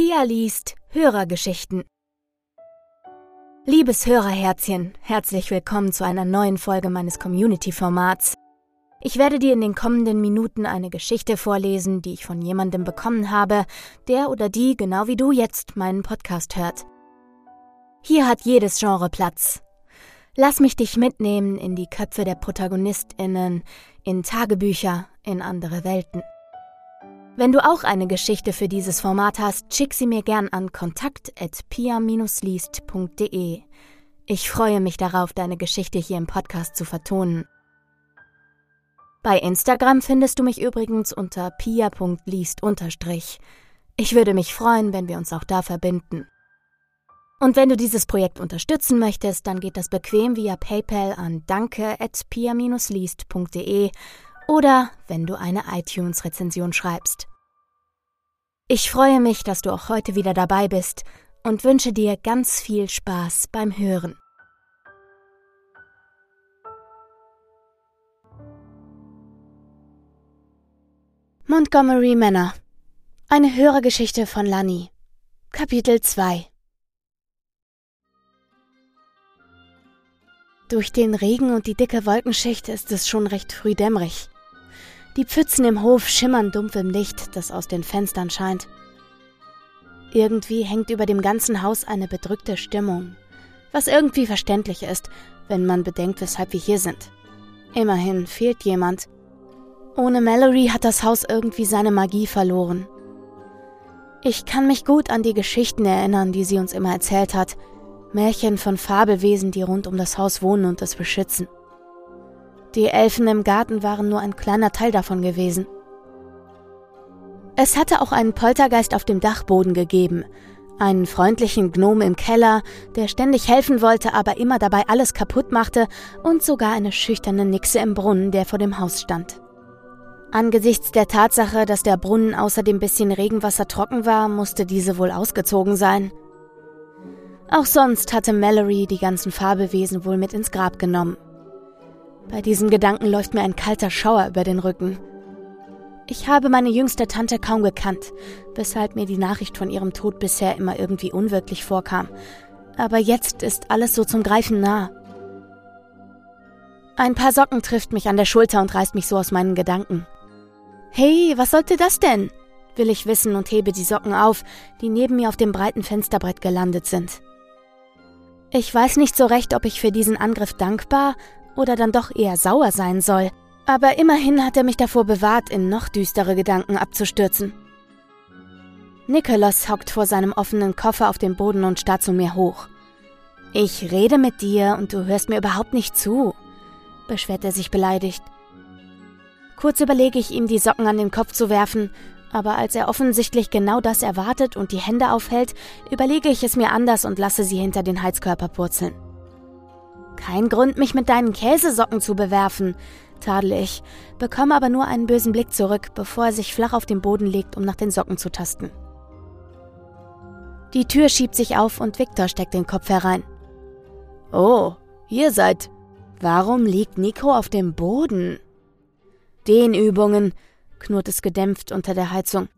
Pia liest Hörergeschichten. Liebes Hörerherzchen, herzlich willkommen zu einer neuen Folge meines Community-Formats. Ich werde dir in den kommenden Minuten eine Geschichte vorlesen, die ich von jemandem bekommen habe, der oder die genau wie du jetzt meinen Podcast hört. Hier hat jedes Genre Platz. Lass mich dich mitnehmen in die Köpfe der Protagonistinnen, in Tagebücher, in andere Welten. Wenn du auch eine Geschichte für dieses Format hast, schick sie mir gern an kontakt@pia-liest.de. Ich freue mich darauf, deine Geschichte hier im Podcast zu vertonen. Bei Instagram findest du mich übrigens unter pia.liest. Ich würde mich freuen, wenn wir uns auch da verbinden. Und wenn du dieses Projekt unterstützen möchtest, dann geht das bequem via PayPal an danke@pia-liest.de oder wenn du eine iTunes-Rezension schreibst. Ich freue mich, dass du auch heute wieder dabei bist und wünsche dir ganz viel Spaß beim Hören. Montgomery Manor. Eine Hörergeschichte von Lani. Kapitel 2 Durch den Regen und die dicke Wolkenschicht ist es schon recht früh dämmerig. Die Pfützen im Hof schimmern dumpf im Licht, das aus den Fenstern scheint. Irgendwie hängt über dem ganzen Haus eine bedrückte Stimmung, was irgendwie verständlich ist, wenn man bedenkt, weshalb wir hier sind. Immerhin fehlt jemand. Ohne Mallory hat das Haus irgendwie seine Magie verloren. Ich kann mich gut an die Geschichten erinnern, die sie uns immer erzählt hat. Märchen von Fabelwesen, die rund um das Haus wohnen und es beschützen. Die Elfen im Garten waren nur ein kleiner Teil davon gewesen. Es hatte auch einen Poltergeist auf dem Dachboden gegeben, einen freundlichen Gnom im Keller, der ständig helfen wollte, aber immer dabei alles kaputt machte, und sogar eine schüchterne Nixe im Brunnen, der vor dem Haus stand. Angesichts der Tatsache, dass der Brunnen außer dem bisschen Regenwasser trocken war, musste diese wohl ausgezogen sein. Auch sonst hatte Mallory die ganzen Fabelwesen wohl mit ins Grab genommen. Bei diesem Gedanken läuft mir ein kalter Schauer über den Rücken. Ich habe meine jüngste Tante kaum gekannt, weshalb mir die Nachricht von ihrem Tod bisher immer irgendwie unwirklich vorkam. Aber jetzt ist alles so zum Greifen nah. Ein paar Socken trifft mich an der Schulter und reißt mich so aus meinen Gedanken. Hey, was sollte das denn? will ich wissen und hebe die Socken auf, die neben mir auf dem breiten Fensterbrett gelandet sind. Ich weiß nicht so recht, ob ich für diesen Angriff dankbar oder dann doch eher sauer sein soll, aber immerhin hat er mich davor bewahrt, in noch düstere Gedanken abzustürzen. Nicholas hockt vor seinem offenen Koffer auf dem Boden und starrt zu mir hoch. Ich rede mit dir und du hörst mir überhaupt nicht zu, beschwert er sich beleidigt. Kurz überlege ich ihm, die Socken an den Kopf zu werfen, aber als er offensichtlich genau das erwartet und die Hände aufhält, überlege ich es mir anders und lasse sie hinter den Heizkörper purzeln. Kein Grund, mich mit deinen Käsesocken zu bewerfen, tadle ich, bekomme aber nur einen bösen Blick zurück, bevor er sich flach auf den Boden legt, um nach den Socken zu tasten. Die Tür schiebt sich auf und Viktor steckt den Kopf herein. Oh, ihr seid. Warum liegt Nico auf dem Boden? Dehnübungen, knurrt es gedämpft unter der Heizung.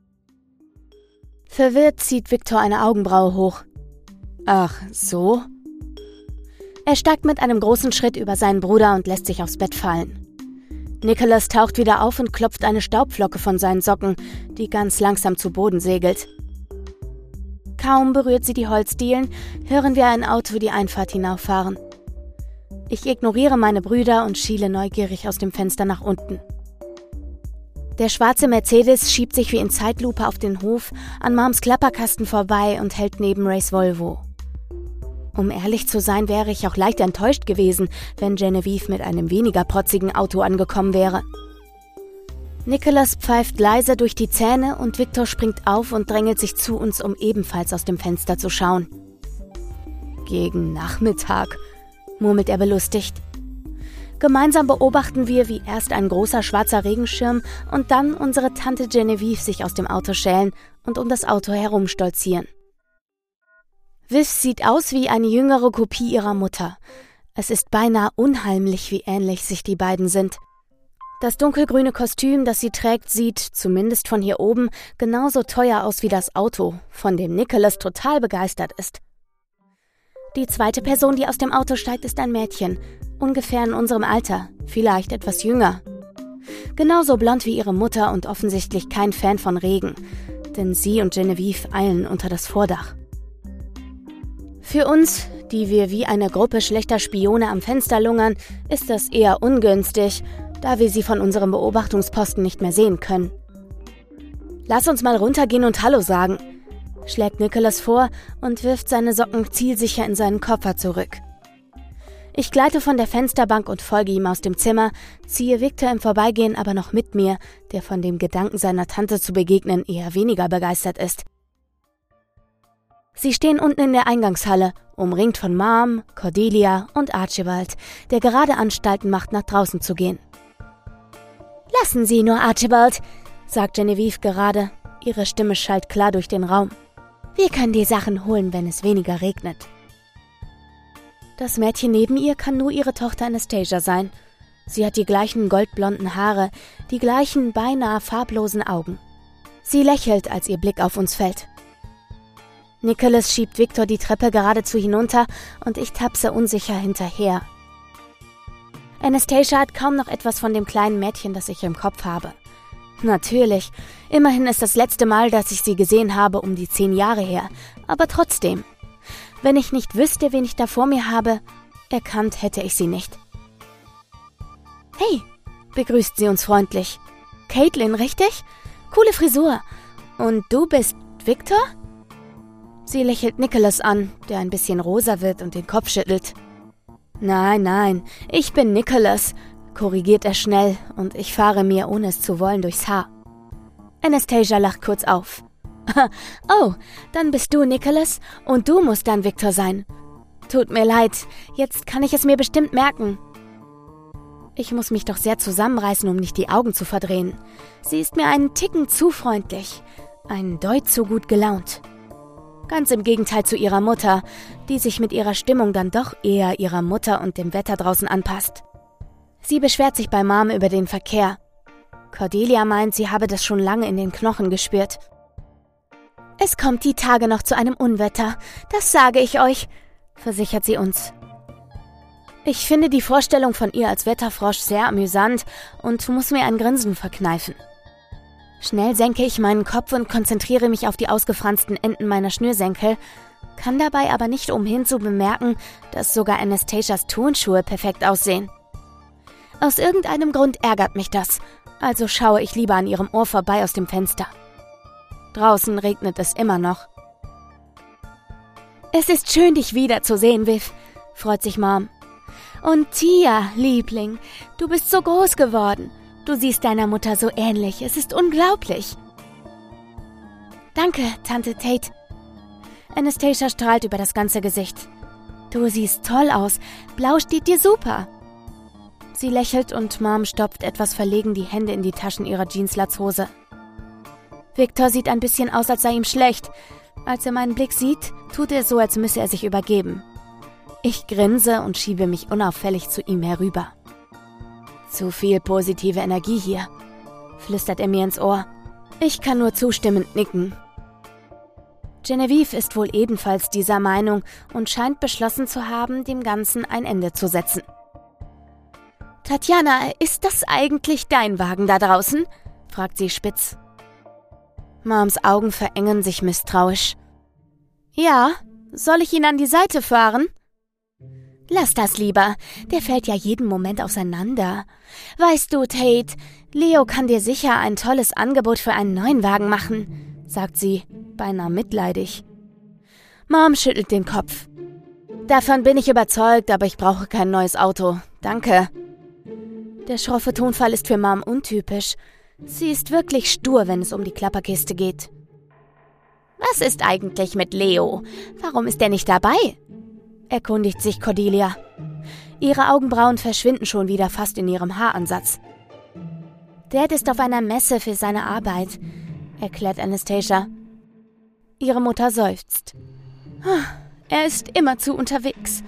Verwirrt zieht Viktor eine Augenbraue hoch. Ach, so? Er steigt mit einem großen Schritt über seinen Bruder und lässt sich aufs Bett fallen. Nicholas taucht wieder auf und klopft eine Staubflocke von seinen Socken, die ganz langsam zu Boden segelt. Kaum berührt sie die Holzdielen, hören wir ein Auto die Einfahrt hinauffahren. Ich ignoriere meine Brüder und schiele neugierig aus dem Fenster nach unten. Der schwarze Mercedes schiebt sich wie in Zeitlupe auf den Hof an Moms Klapperkasten vorbei und hält neben Rays Volvo. Um ehrlich zu sein, wäre ich auch leicht enttäuscht gewesen, wenn Genevieve mit einem weniger protzigen Auto angekommen wäre. Nicholas pfeift leise durch die Zähne und Victor springt auf und drängelt sich zu uns, um ebenfalls aus dem Fenster zu schauen. Gegen Nachmittag, murmelt er belustigt. Gemeinsam beobachten wir, wie erst ein großer schwarzer Regenschirm und dann unsere Tante Genevieve sich aus dem Auto schälen und um das Auto herumstolzieren. Viv sieht aus wie eine jüngere Kopie ihrer Mutter. Es ist beinahe unheimlich, wie ähnlich sich die beiden sind. Das dunkelgrüne Kostüm, das sie trägt, sieht, zumindest von hier oben, genauso teuer aus wie das Auto, von dem Nicholas total begeistert ist. Die zweite Person, die aus dem Auto steigt, ist ein Mädchen, ungefähr in unserem Alter, vielleicht etwas jünger. Genauso blond wie ihre Mutter und offensichtlich kein Fan von Regen, denn sie und Genevieve eilen unter das Vordach. Für uns, die wir wie eine Gruppe schlechter Spione am Fenster lungern, ist das eher ungünstig, da wir sie von unserem Beobachtungsposten nicht mehr sehen können. Lass uns mal runtergehen und Hallo sagen, schlägt Nicholas vor und wirft seine Socken zielsicher in seinen Koffer zurück. Ich gleite von der Fensterbank und folge ihm aus dem Zimmer, ziehe Victor im Vorbeigehen aber noch mit mir, der von dem Gedanken seiner Tante zu begegnen eher weniger begeistert ist. Sie stehen unten in der Eingangshalle, umringt von Mom, Cordelia und Archibald, der gerade Anstalten macht, nach draußen zu gehen. Lassen Sie nur, Archibald, sagt Genevieve gerade. Ihre Stimme schallt klar durch den Raum. Wir können die Sachen holen, wenn es weniger regnet. Das Mädchen neben ihr kann nur ihre Tochter Anastasia sein. Sie hat die gleichen goldblonden Haare, die gleichen beinahe farblosen Augen. Sie lächelt, als ihr Blick auf uns fällt. Nicholas schiebt Victor die Treppe geradezu hinunter und ich tapse unsicher hinterher. Anastasia hat kaum noch etwas von dem kleinen Mädchen, das ich im Kopf habe. Natürlich, immerhin ist das letzte Mal, dass ich sie gesehen habe, um die zehn Jahre her, aber trotzdem. Wenn ich nicht wüsste, wen ich da vor mir habe, erkannt hätte ich sie nicht. Hey, begrüßt sie uns freundlich. Caitlin, richtig? Coole Frisur. Und du bist Victor? Sie lächelt Nicholas an, der ein bisschen rosa wird und den Kopf schüttelt. Nein, nein, ich bin Nicholas, korrigiert er schnell, und ich fahre mir, ohne es zu wollen, durchs Haar. Anastasia lacht kurz auf. oh, dann bist du Nicholas und du musst dann Victor sein. Tut mir leid, jetzt kann ich es mir bestimmt merken. Ich muss mich doch sehr zusammenreißen, um nicht die Augen zu verdrehen. Sie ist mir einen Ticken zu freundlich, ein Deut zu gut gelaunt. Ganz im Gegenteil zu ihrer Mutter, die sich mit ihrer Stimmung dann doch eher ihrer Mutter und dem Wetter draußen anpasst. Sie beschwert sich bei Mom über den Verkehr. Cordelia meint, sie habe das schon lange in den Knochen gespürt. Es kommt die Tage noch zu einem Unwetter, das sage ich euch, versichert sie uns. Ich finde die Vorstellung von ihr als Wetterfrosch sehr amüsant und muss mir ein Grinsen verkneifen. Schnell senke ich meinen Kopf und konzentriere mich auf die ausgefransten Enden meiner Schnürsenkel, kann dabei aber nicht umhin zu bemerken, dass sogar Anastasias Turnschuhe perfekt aussehen. Aus irgendeinem Grund ärgert mich das, also schaue ich lieber an ihrem Ohr vorbei aus dem Fenster. Draußen regnet es immer noch. Es ist schön, dich wiederzusehen, Viv, freut sich Mom. Und Tia, Liebling, du bist so groß geworden. Du siehst deiner Mutter so ähnlich. Es ist unglaublich. Danke, Tante Tate. Anastasia strahlt über das ganze Gesicht. Du siehst toll aus. Blau steht dir super. Sie lächelt und Mom stopft etwas verlegen die Hände in die Taschen ihrer Jeanslatzhose. Victor sieht ein bisschen aus, als sei ihm schlecht. Als er meinen Blick sieht, tut er so, als müsse er sich übergeben. Ich grinse und schiebe mich unauffällig zu ihm herüber. Zu viel positive Energie hier, flüstert er mir ins Ohr. Ich kann nur zustimmend nicken. Genevieve ist wohl ebenfalls dieser Meinung und scheint beschlossen zu haben, dem Ganzen ein Ende zu setzen. Tatjana, ist das eigentlich dein Wagen da draußen? fragt sie spitz. Moms Augen verengen sich misstrauisch. Ja, soll ich ihn an die Seite fahren? Lass das lieber, der fällt ja jeden Moment auseinander. Weißt du, Tate, Leo kann dir sicher ein tolles Angebot für einen neuen Wagen machen, sagt sie, beinahe mitleidig. Mom schüttelt den Kopf. Davon bin ich überzeugt, aber ich brauche kein neues Auto. Danke. Der schroffe Tonfall ist für Mom untypisch. Sie ist wirklich stur, wenn es um die Klapperkiste geht. Was ist eigentlich mit Leo? Warum ist er nicht dabei? Erkundigt sich Cordelia. Ihre Augenbrauen verschwinden schon wieder fast in ihrem Haaransatz. Dad ist auf einer Messe für seine Arbeit, erklärt Anastasia. Ihre Mutter seufzt. Er ist immerzu unterwegs,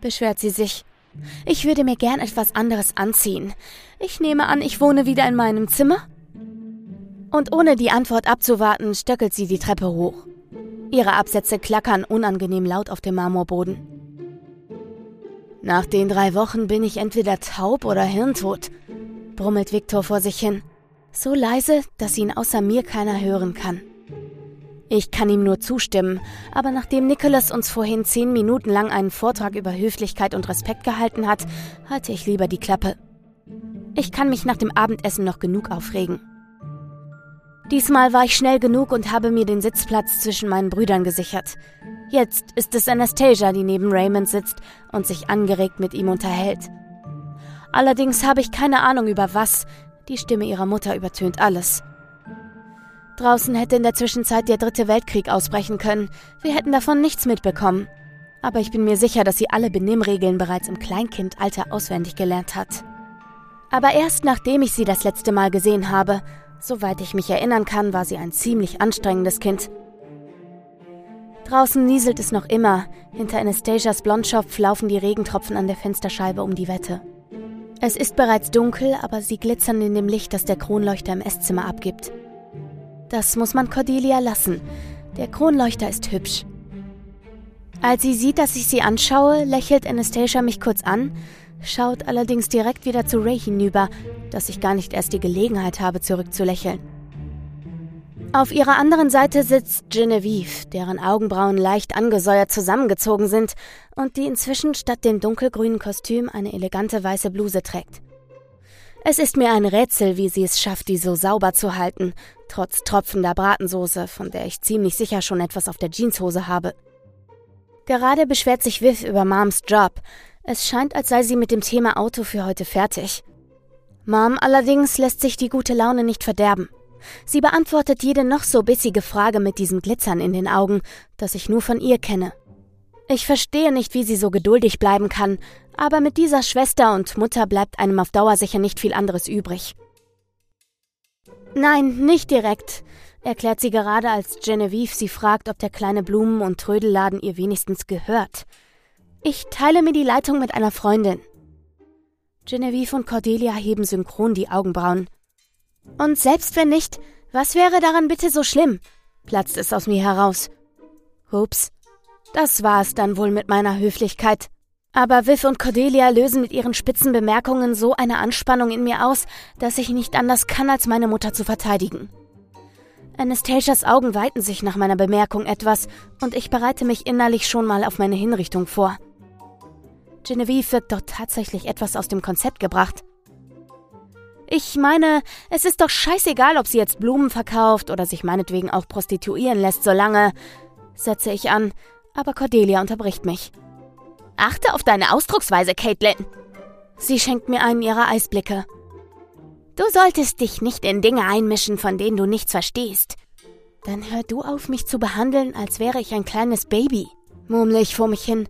beschwert sie sich. Ich würde mir gern etwas anderes anziehen. Ich nehme an, ich wohne wieder in meinem Zimmer? Und ohne die Antwort abzuwarten, stöckelt sie die Treppe hoch. Ihre Absätze klackern unangenehm laut auf dem Marmorboden. Nach den drei Wochen bin ich entweder taub oder hirntot, brummelt Viktor vor sich hin. So leise, dass ihn außer mir keiner hören kann. Ich kann ihm nur zustimmen, aber nachdem Nicholas uns vorhin zehn Minuten lang einen Vortrag über Höflichkeit und Respekt gehalten hat, halte ich lieber die Klappe. Ich kann mich nach dem Abendessen noch genug aufregen. Diesmal war ich schnell genug und habe mir den Sitzplatz zwischen meinen Brüdern gesichert. Jetzt ist es Anastasia, die neben Raymond sitzt und sich angeregt mit ihm unterhält. Allerdings habe ich keine Ahnung über was, die Stimme ihrer Mutter übertönt alles. Draußen hätte in der Zwischenzeit der dritte Weltkrieg ausbrechen können. Wir hätten davon nichts mitbekommen. Aber ich bin mir sicher, dass sie alle Benimmregeln bereits im Kleinkindalter auswendig gelernt hat. Aber erst nachdem ich sie das letzte Mal gesehen habe, soweit ich mich erinnern kann, war sie ein ziemlich anstrengendes Kind. Draußen nieselt es noch immer. Hinter Anastasias Blondschopf laufen die Regentropfen an der Fensterscheibe um die Wette. Es ist bereits dunkel, aber sie glitzern in dem Licht, das der Kronleuchter im Esszimmer abgibt. Das muss man Cordelia lassen. Der Kronleuchter ist hübsch. Als sie sieht, dass ich sie anschaue, lächelt Anastasia mich kurz an, schaut allerdings direkt wieder zu Ray hinüber, dass ich gar nicht erst die Gelegenheit habe, zurückzulächeln. Auf ihrer anderen Seite sitzt Genevieve, deren Augenbrauen leicht angesäuert zusammengezogen sind und die inzwischen statt dem dunkelgrünen Kostüm eine elegante weiße Bluse trägt. Es ist mir ein Rätsel, wie sie es schafft, die so sauber zu halten, trotz tropfender Bratensoße, von der ich ziemlich sicher schon etwas auf der Jeanshose habe. Gerade beschwert sich Viv über Moms Job. Es scheint, als sei sie mit dem Thema Auto für heute fertig. Mom allerdings lässt sich die gute Laune nicht verderben. Sie beantwortet jede noch so bissige Frage mit diesem Glitzern in den Augen, das ich nur von ihr kenne. Ich verstehe nicht, wie sie so geduldig bleiben kann, aber mit dieser Schwester und Mutter bleibt einem auf Dauer sicher nicht viel anderes übrig. Nein, nicht direkt, erklärt sie gerade, als Genevieve sie fragt, ob der kleine Blumen- und Trödelladen ihr wenigstens gehört. Ich teile mir die Leitung mit einer Freundin. Genevieve und Cordelia heben synchron die Augenbrauen. Und selbst wenn nicht, was wäre daran bitte so schlimm? platzt es aus mir heraus. Hups, das war es dann wohl mit meiner Höflichkeit. Aber Viv und Cordelia lösen mit ihren spitzen Bemerkungen so eine Anspannung in mir aus, dass ich nicht anders kann, als meine Mutter zu verteidigen. Anastasias Augen weiten sich nach meiner Bemerkung etwas und ich bereite mich innerlich schon mal auf meine Hinrichtung vor. Genevieve wirkt doch tatsächlich etwas aus dem Konzept gebracht. Ich meine, es ist doch scheißegal, ob sie jetzt Blumen verkauft oder sich meinetwegen auch prostituieren lässt, solange, setze ich an, aber Cordelia unterbricht mich. Achte auf deine Ausdrucksweise, Caitlin. Sie schenkt mir einen ihrer Eisblicke. Du solltest dich nicht in Dinge einmischen, von denen du nichts verstehst. Dann hör du auf, mich zu behandeln, als wäre ich ein kleines Baby, murmle ich vor mich hin.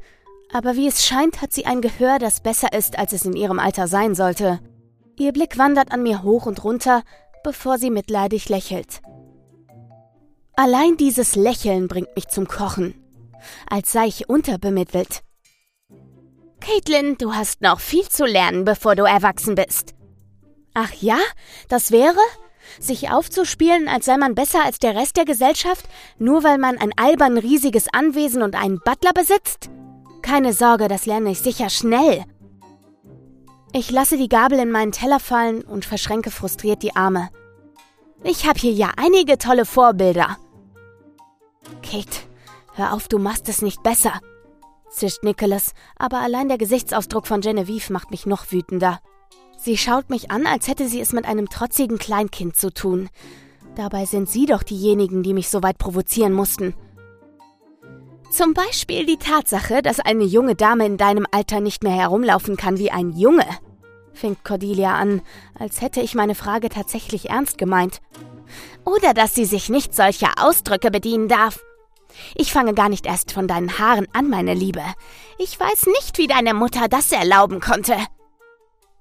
Aber wie es scheint, hat sie ein Gehör, das besser ist, als es in ihrem Alter sein sollte. Ihr Blick wandert an mir hoch und runter, bevor sie mitleidig lächelt. Allein dieses Lächeln bringt mich zum Kochen, als sei ich unterbemittelt. Caitlin, du hast noch viel zu lernen, bevor du erwachsen bist. Ach ja, das wäre? Sich aufzuspielen, als sei man besser als der Rest der Gesellschaft, nur weil man ein albern riesiges Anwesen und einen Butler besitzt? Keine Sorge, das lerne ich sicher schnell. Ich lasse die Gabel in meinen Teller fallen und verschränke frustriert die Arme. Ich habe hier ja einige tolle Vorbilder. Kate, hör auf, du machst es nicht besser zischt Nicholas, aber allein der Gesichtsausdruck von Genevieve macht mich noch wütender. Sie schaut mich an, als hätte sie es mit einem trotzigen Kleinkind zu tun. Dabei sind Sie doch diejenigen, die mich so weit provozieren mussten. Zum Beispiel die Tatsache, dass eine junge Dame in deinem Alter nicht mehr herumlaufen kann wie ein Junge, fängt Cordelia an, als hätte ich meine Frage tatsächlich ernst gemeint. Oder dass sie sich nicht solcher Ausdrücke bedienen darf. Ich fange gar nicht erst von deinen Haaren an, meine Liebe. Ich weiß nicht, wie deine Mutter das erlauben konnte.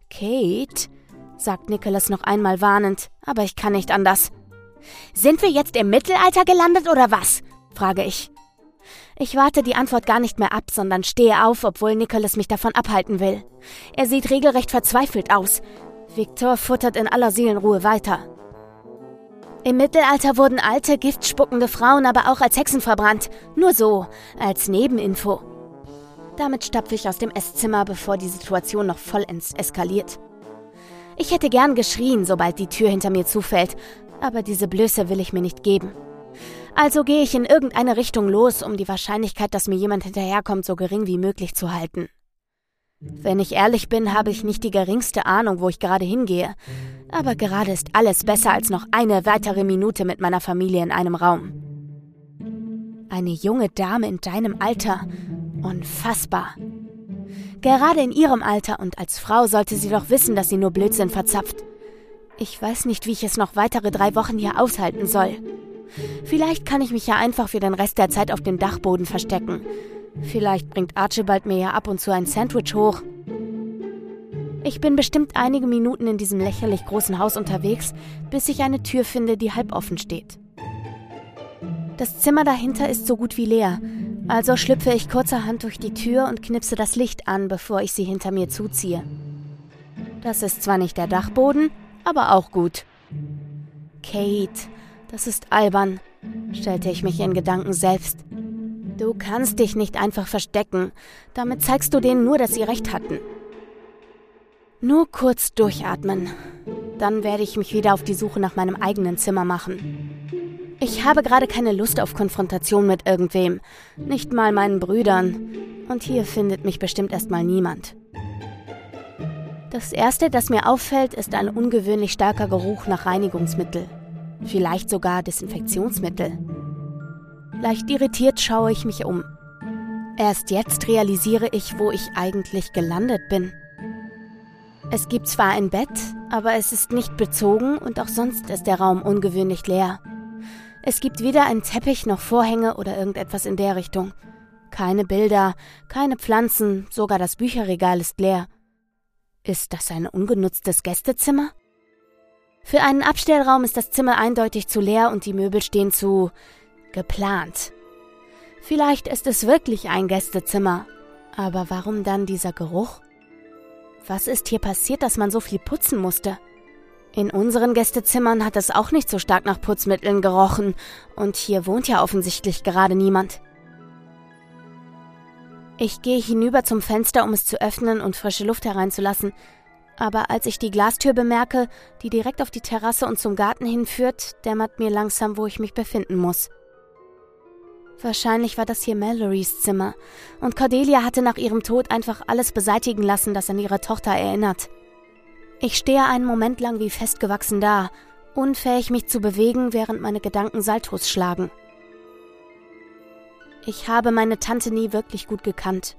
Kate, sagt Nicholas noch einmal warnend, aber ich kann nicht anders. Sind wir jetzt im Mittelalter gelandet oder was? frage ich. Ich warte die Antwort gar nicht mehr ab, sondern stehe auf, obwohl Nicholas mich davon abhalten will. Er sieht regelrecht verzweifelt aus. Victor futtert in aller Seelenruhe weiter. Im Mittelalter wurden alte, giftspuckende Frauen aber auch als Hexen verbrannt. Nur so, als Nebeninfo. Damit stapfe ich aus dem Esszimmer, bevor die Situation noch vollends eskaliert. Ich hätte gern geschrien, sobald die Tür hinter mir zufällt, aber diese Blöße will ich mir nicht geben. Also gehe ich in irgendeine Richtung los, um die Wahrscheinlichkeit, dass mir jemand hinterherkommt, so gering wie möglich zu halten. Wenn ich ehrlich bin, habe ich nicht die geringste Ahnung, wo ich gerade hingehe. Aber gerade ist alles besser als noch eine weitere Minute mit meiner Familie in einem Raum. Eine junge Dame in deinem Alter. Unfassbar. Gerade in ihrem Alter und als Frau sollte sie doch wissen, dass sie nur Blödsinn verzapft. Ich weiß nicht, wie ich es noch weitere drei Wochen hier aushalten soll. Vielleicht kann ich mich ja einfach für den Rest der Zeit auf dem Dachboden verstecken. Vielleicht bringt Archibald mir ja ab und zu ein Sandwich hoch. Ich bin bestimmt einige Minuten in diesem lächerlich großen Haus unterwegs, bis ich eine Tür finde, die halb offen steht. Das Zimmer dahinter ist so gut wie leer, also schlüpfe ich kurzerhand durch die Tür und knipse das Licht an, bevor ich sie hinter mir zuziehe. Das ist zwar nicht der Dachboden, aber auch gut. Kate, das ist albern, stellte ich mich in Gedanken selbst. Du kannst dich nicht einfach verstecken. Damit zeigst du denen nur, dass sie recht hatten. Nur kurz durchatmen. Dann werde ich mich wieder auf die Suche nach meinem eigenen Zimmer machen. Ich habe gerade keine Lust auf Konfrontation mit irgendwem. Nicht mal meinen Brüdern. Und hier findet mich bestimmt erstmal niemand. Das erste, das mir auffällt, ist ein ungewöhnlich starker Geruch nach Reinigungsmittel. Vielleicht sogar Desinfektionsmittel. Leicht irritiert schaue ich mich um. Erst jetzt realisiere ich, wo ich eigentlich gelandet bin. Es gibt zwar ein Bett, aber es ist nicht bezogen und auch sonst ist der Raum ungewöhnlich leer. Es gibt weder einen Teppich noch Vorhänge oder irgendetwas in der Richtung. Keine Bilder, keine Pflanzen, sogar das Bücherregal ist leer. Ist das ein ungenutztes Gästezimmer? Für einen Abstellraum ist das Zimmer eindeutig zu leer und die Möbel stehen zu geplant. Vielleicht ist es wirklich ein Gästezimmer, aber warum dann dieser Geruch? Was ist hier passiert, dass man so viel putzen musste? In unseren Gästezimmern hat es auch nicht so stark nach Putzmitteln gerochen, und hier wohnt ja offensichtlich gerade niemand. Ich gehe hinüber zum Fenster, um es zu öffnen und frische Luft hereinzulassen, aber als ich die Glastür bemerke, die direkt auf die Terrasse und zum Garten hinführt, dämmert mir langsam, wo ich mich befinden muss. Wahrscheinlich war das hier Mallorys Zimmer, und Cordelia hatte nach ihrem Tod einfach alles beseitigen lassen, das an ihre Tochter erinnert. Ich stehe einen Moment lang wie festgewachsen da, unfähig mich zu bewegen, während meine Gedanken Saltos schlagen. Ich habe meine Tante nie wirklich gut gekannt.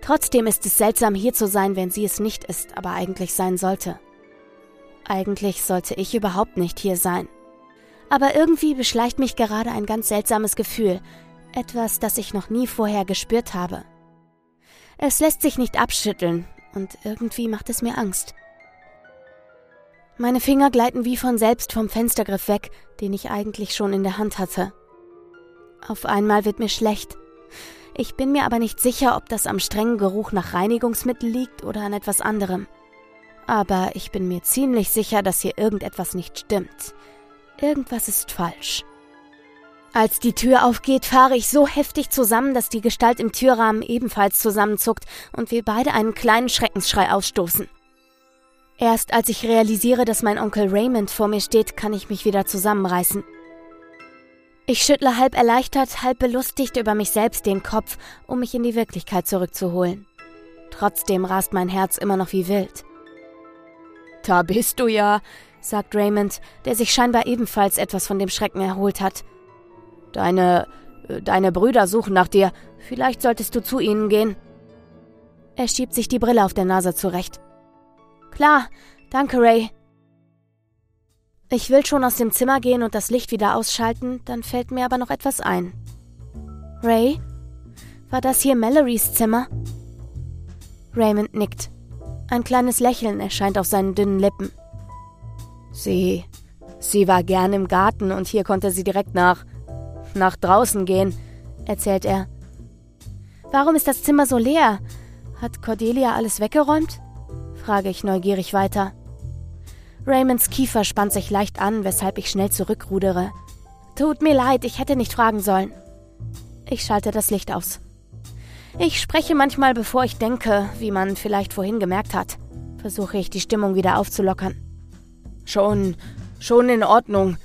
Trotzdem ist es seltsam, hier zu sein, wenn sie es nicht ist, aber eigentlich sein sollte. Eigentlich sollte ich überhaupt nicht hier sein. Aber irgendwie beschleicht mich gerade ein ganz seltsames Gefühl, etwas, das ich noch nie vorher gespürt habe. Es lässt sich nicht abschütteln und irgendwie macht es mir Angst. Meine Finger gleiten wie von selbst vom Fenstergriff weg, den ich eigentlich schon in der Hand hatte. Auf einmal wird mir schlecht. Ich bin mir aber nicht sicher, ob das am strengen Geruch nach Reinigungsmittel liegt oder an etwas anderem. Aber ich bin mir ziemlich sicher, dass hier irgendetwas nicht stimmt. Irgendwas ist falsch. Als die Tür aufgeht, fahre ich so heftig zusammen, dass die Gestalt im Türrahmen ebenfalls zusammenzuckt und wir beide einen kleinen Schreckensschrei ausstoßen. Erst als ich realisiere, dass mein Onkel Raymond vor mir steht, kann ich mich wieder zusammenreißen. Ich schüttle halb erleichtert, halb belustigt über mich selbst den Kopf, um mich in die Wirklichkeit zurückzuholen. Trotzdem rast mein Herz immer noch wie wild. Da bist du ja, sagt Raymond, der sich scheinbar ebenfalls etwas von dem Schrecken erholt hat. Deine. deine Brüder suchen nach dir. Vielleicht solltest du zu ihnen gehen. Er schiebt sich die Brille auf der Nase zurecht. Klar, danke, Ray. Ich will schon aus dem Zimmer gehen und das Licht wieder ausschalten, dann fällt mir aber noch etwas ein. Ray? War das hier Mallorys Zimmer? Raymond nickt. Ein kleines Lächeln erscheint auf seinen dünnen Lippen. Sie. Sie war gern im Garten und hier konnte sie direkt nach nach draußen gehen, erzählt er. Warum ist das Zimmer so leer? Hat Cordelia alles weggeräumt? frage ich neugierig weiter. Raymonds Kiefer spannt sich leicht an, weshalb ich schnell zurückrudere. Tut mir leid, ich hätte nicht fragen sollen. Ich schalte das Licht aus. Ich spreche manchmal, bevor ich denke, wie man vielleicht vorhin gemerkt hat. Versuche ich, die Stimmung wieder aufzulockern. Schon, schon in Ordnung,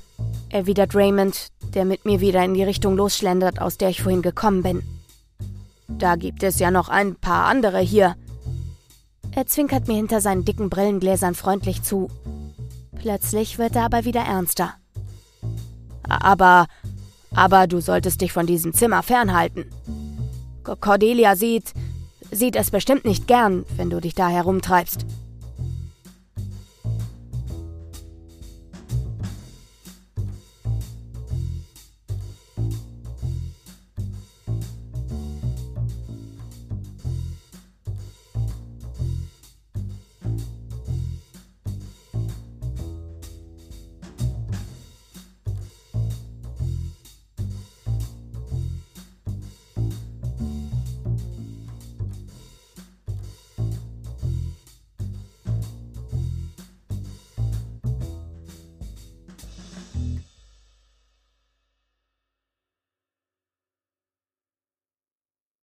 erwidert Raymond, der mit mir wieder in die Richtung losschlendert, aus der ich vorhin gekommen bin. Da gibt es ja noch ein paar andere hier. Er zwinkert mir hinter seinen dicken Brillengläsern freundlich zu. Plötzlich wird er aber wieder ernster. Aber, aber du solltest dich von diesem Zimmer fernhalten. Cordelia sieht, sieht es bestimmt nicht gern, wenn du dich da herumtreibst.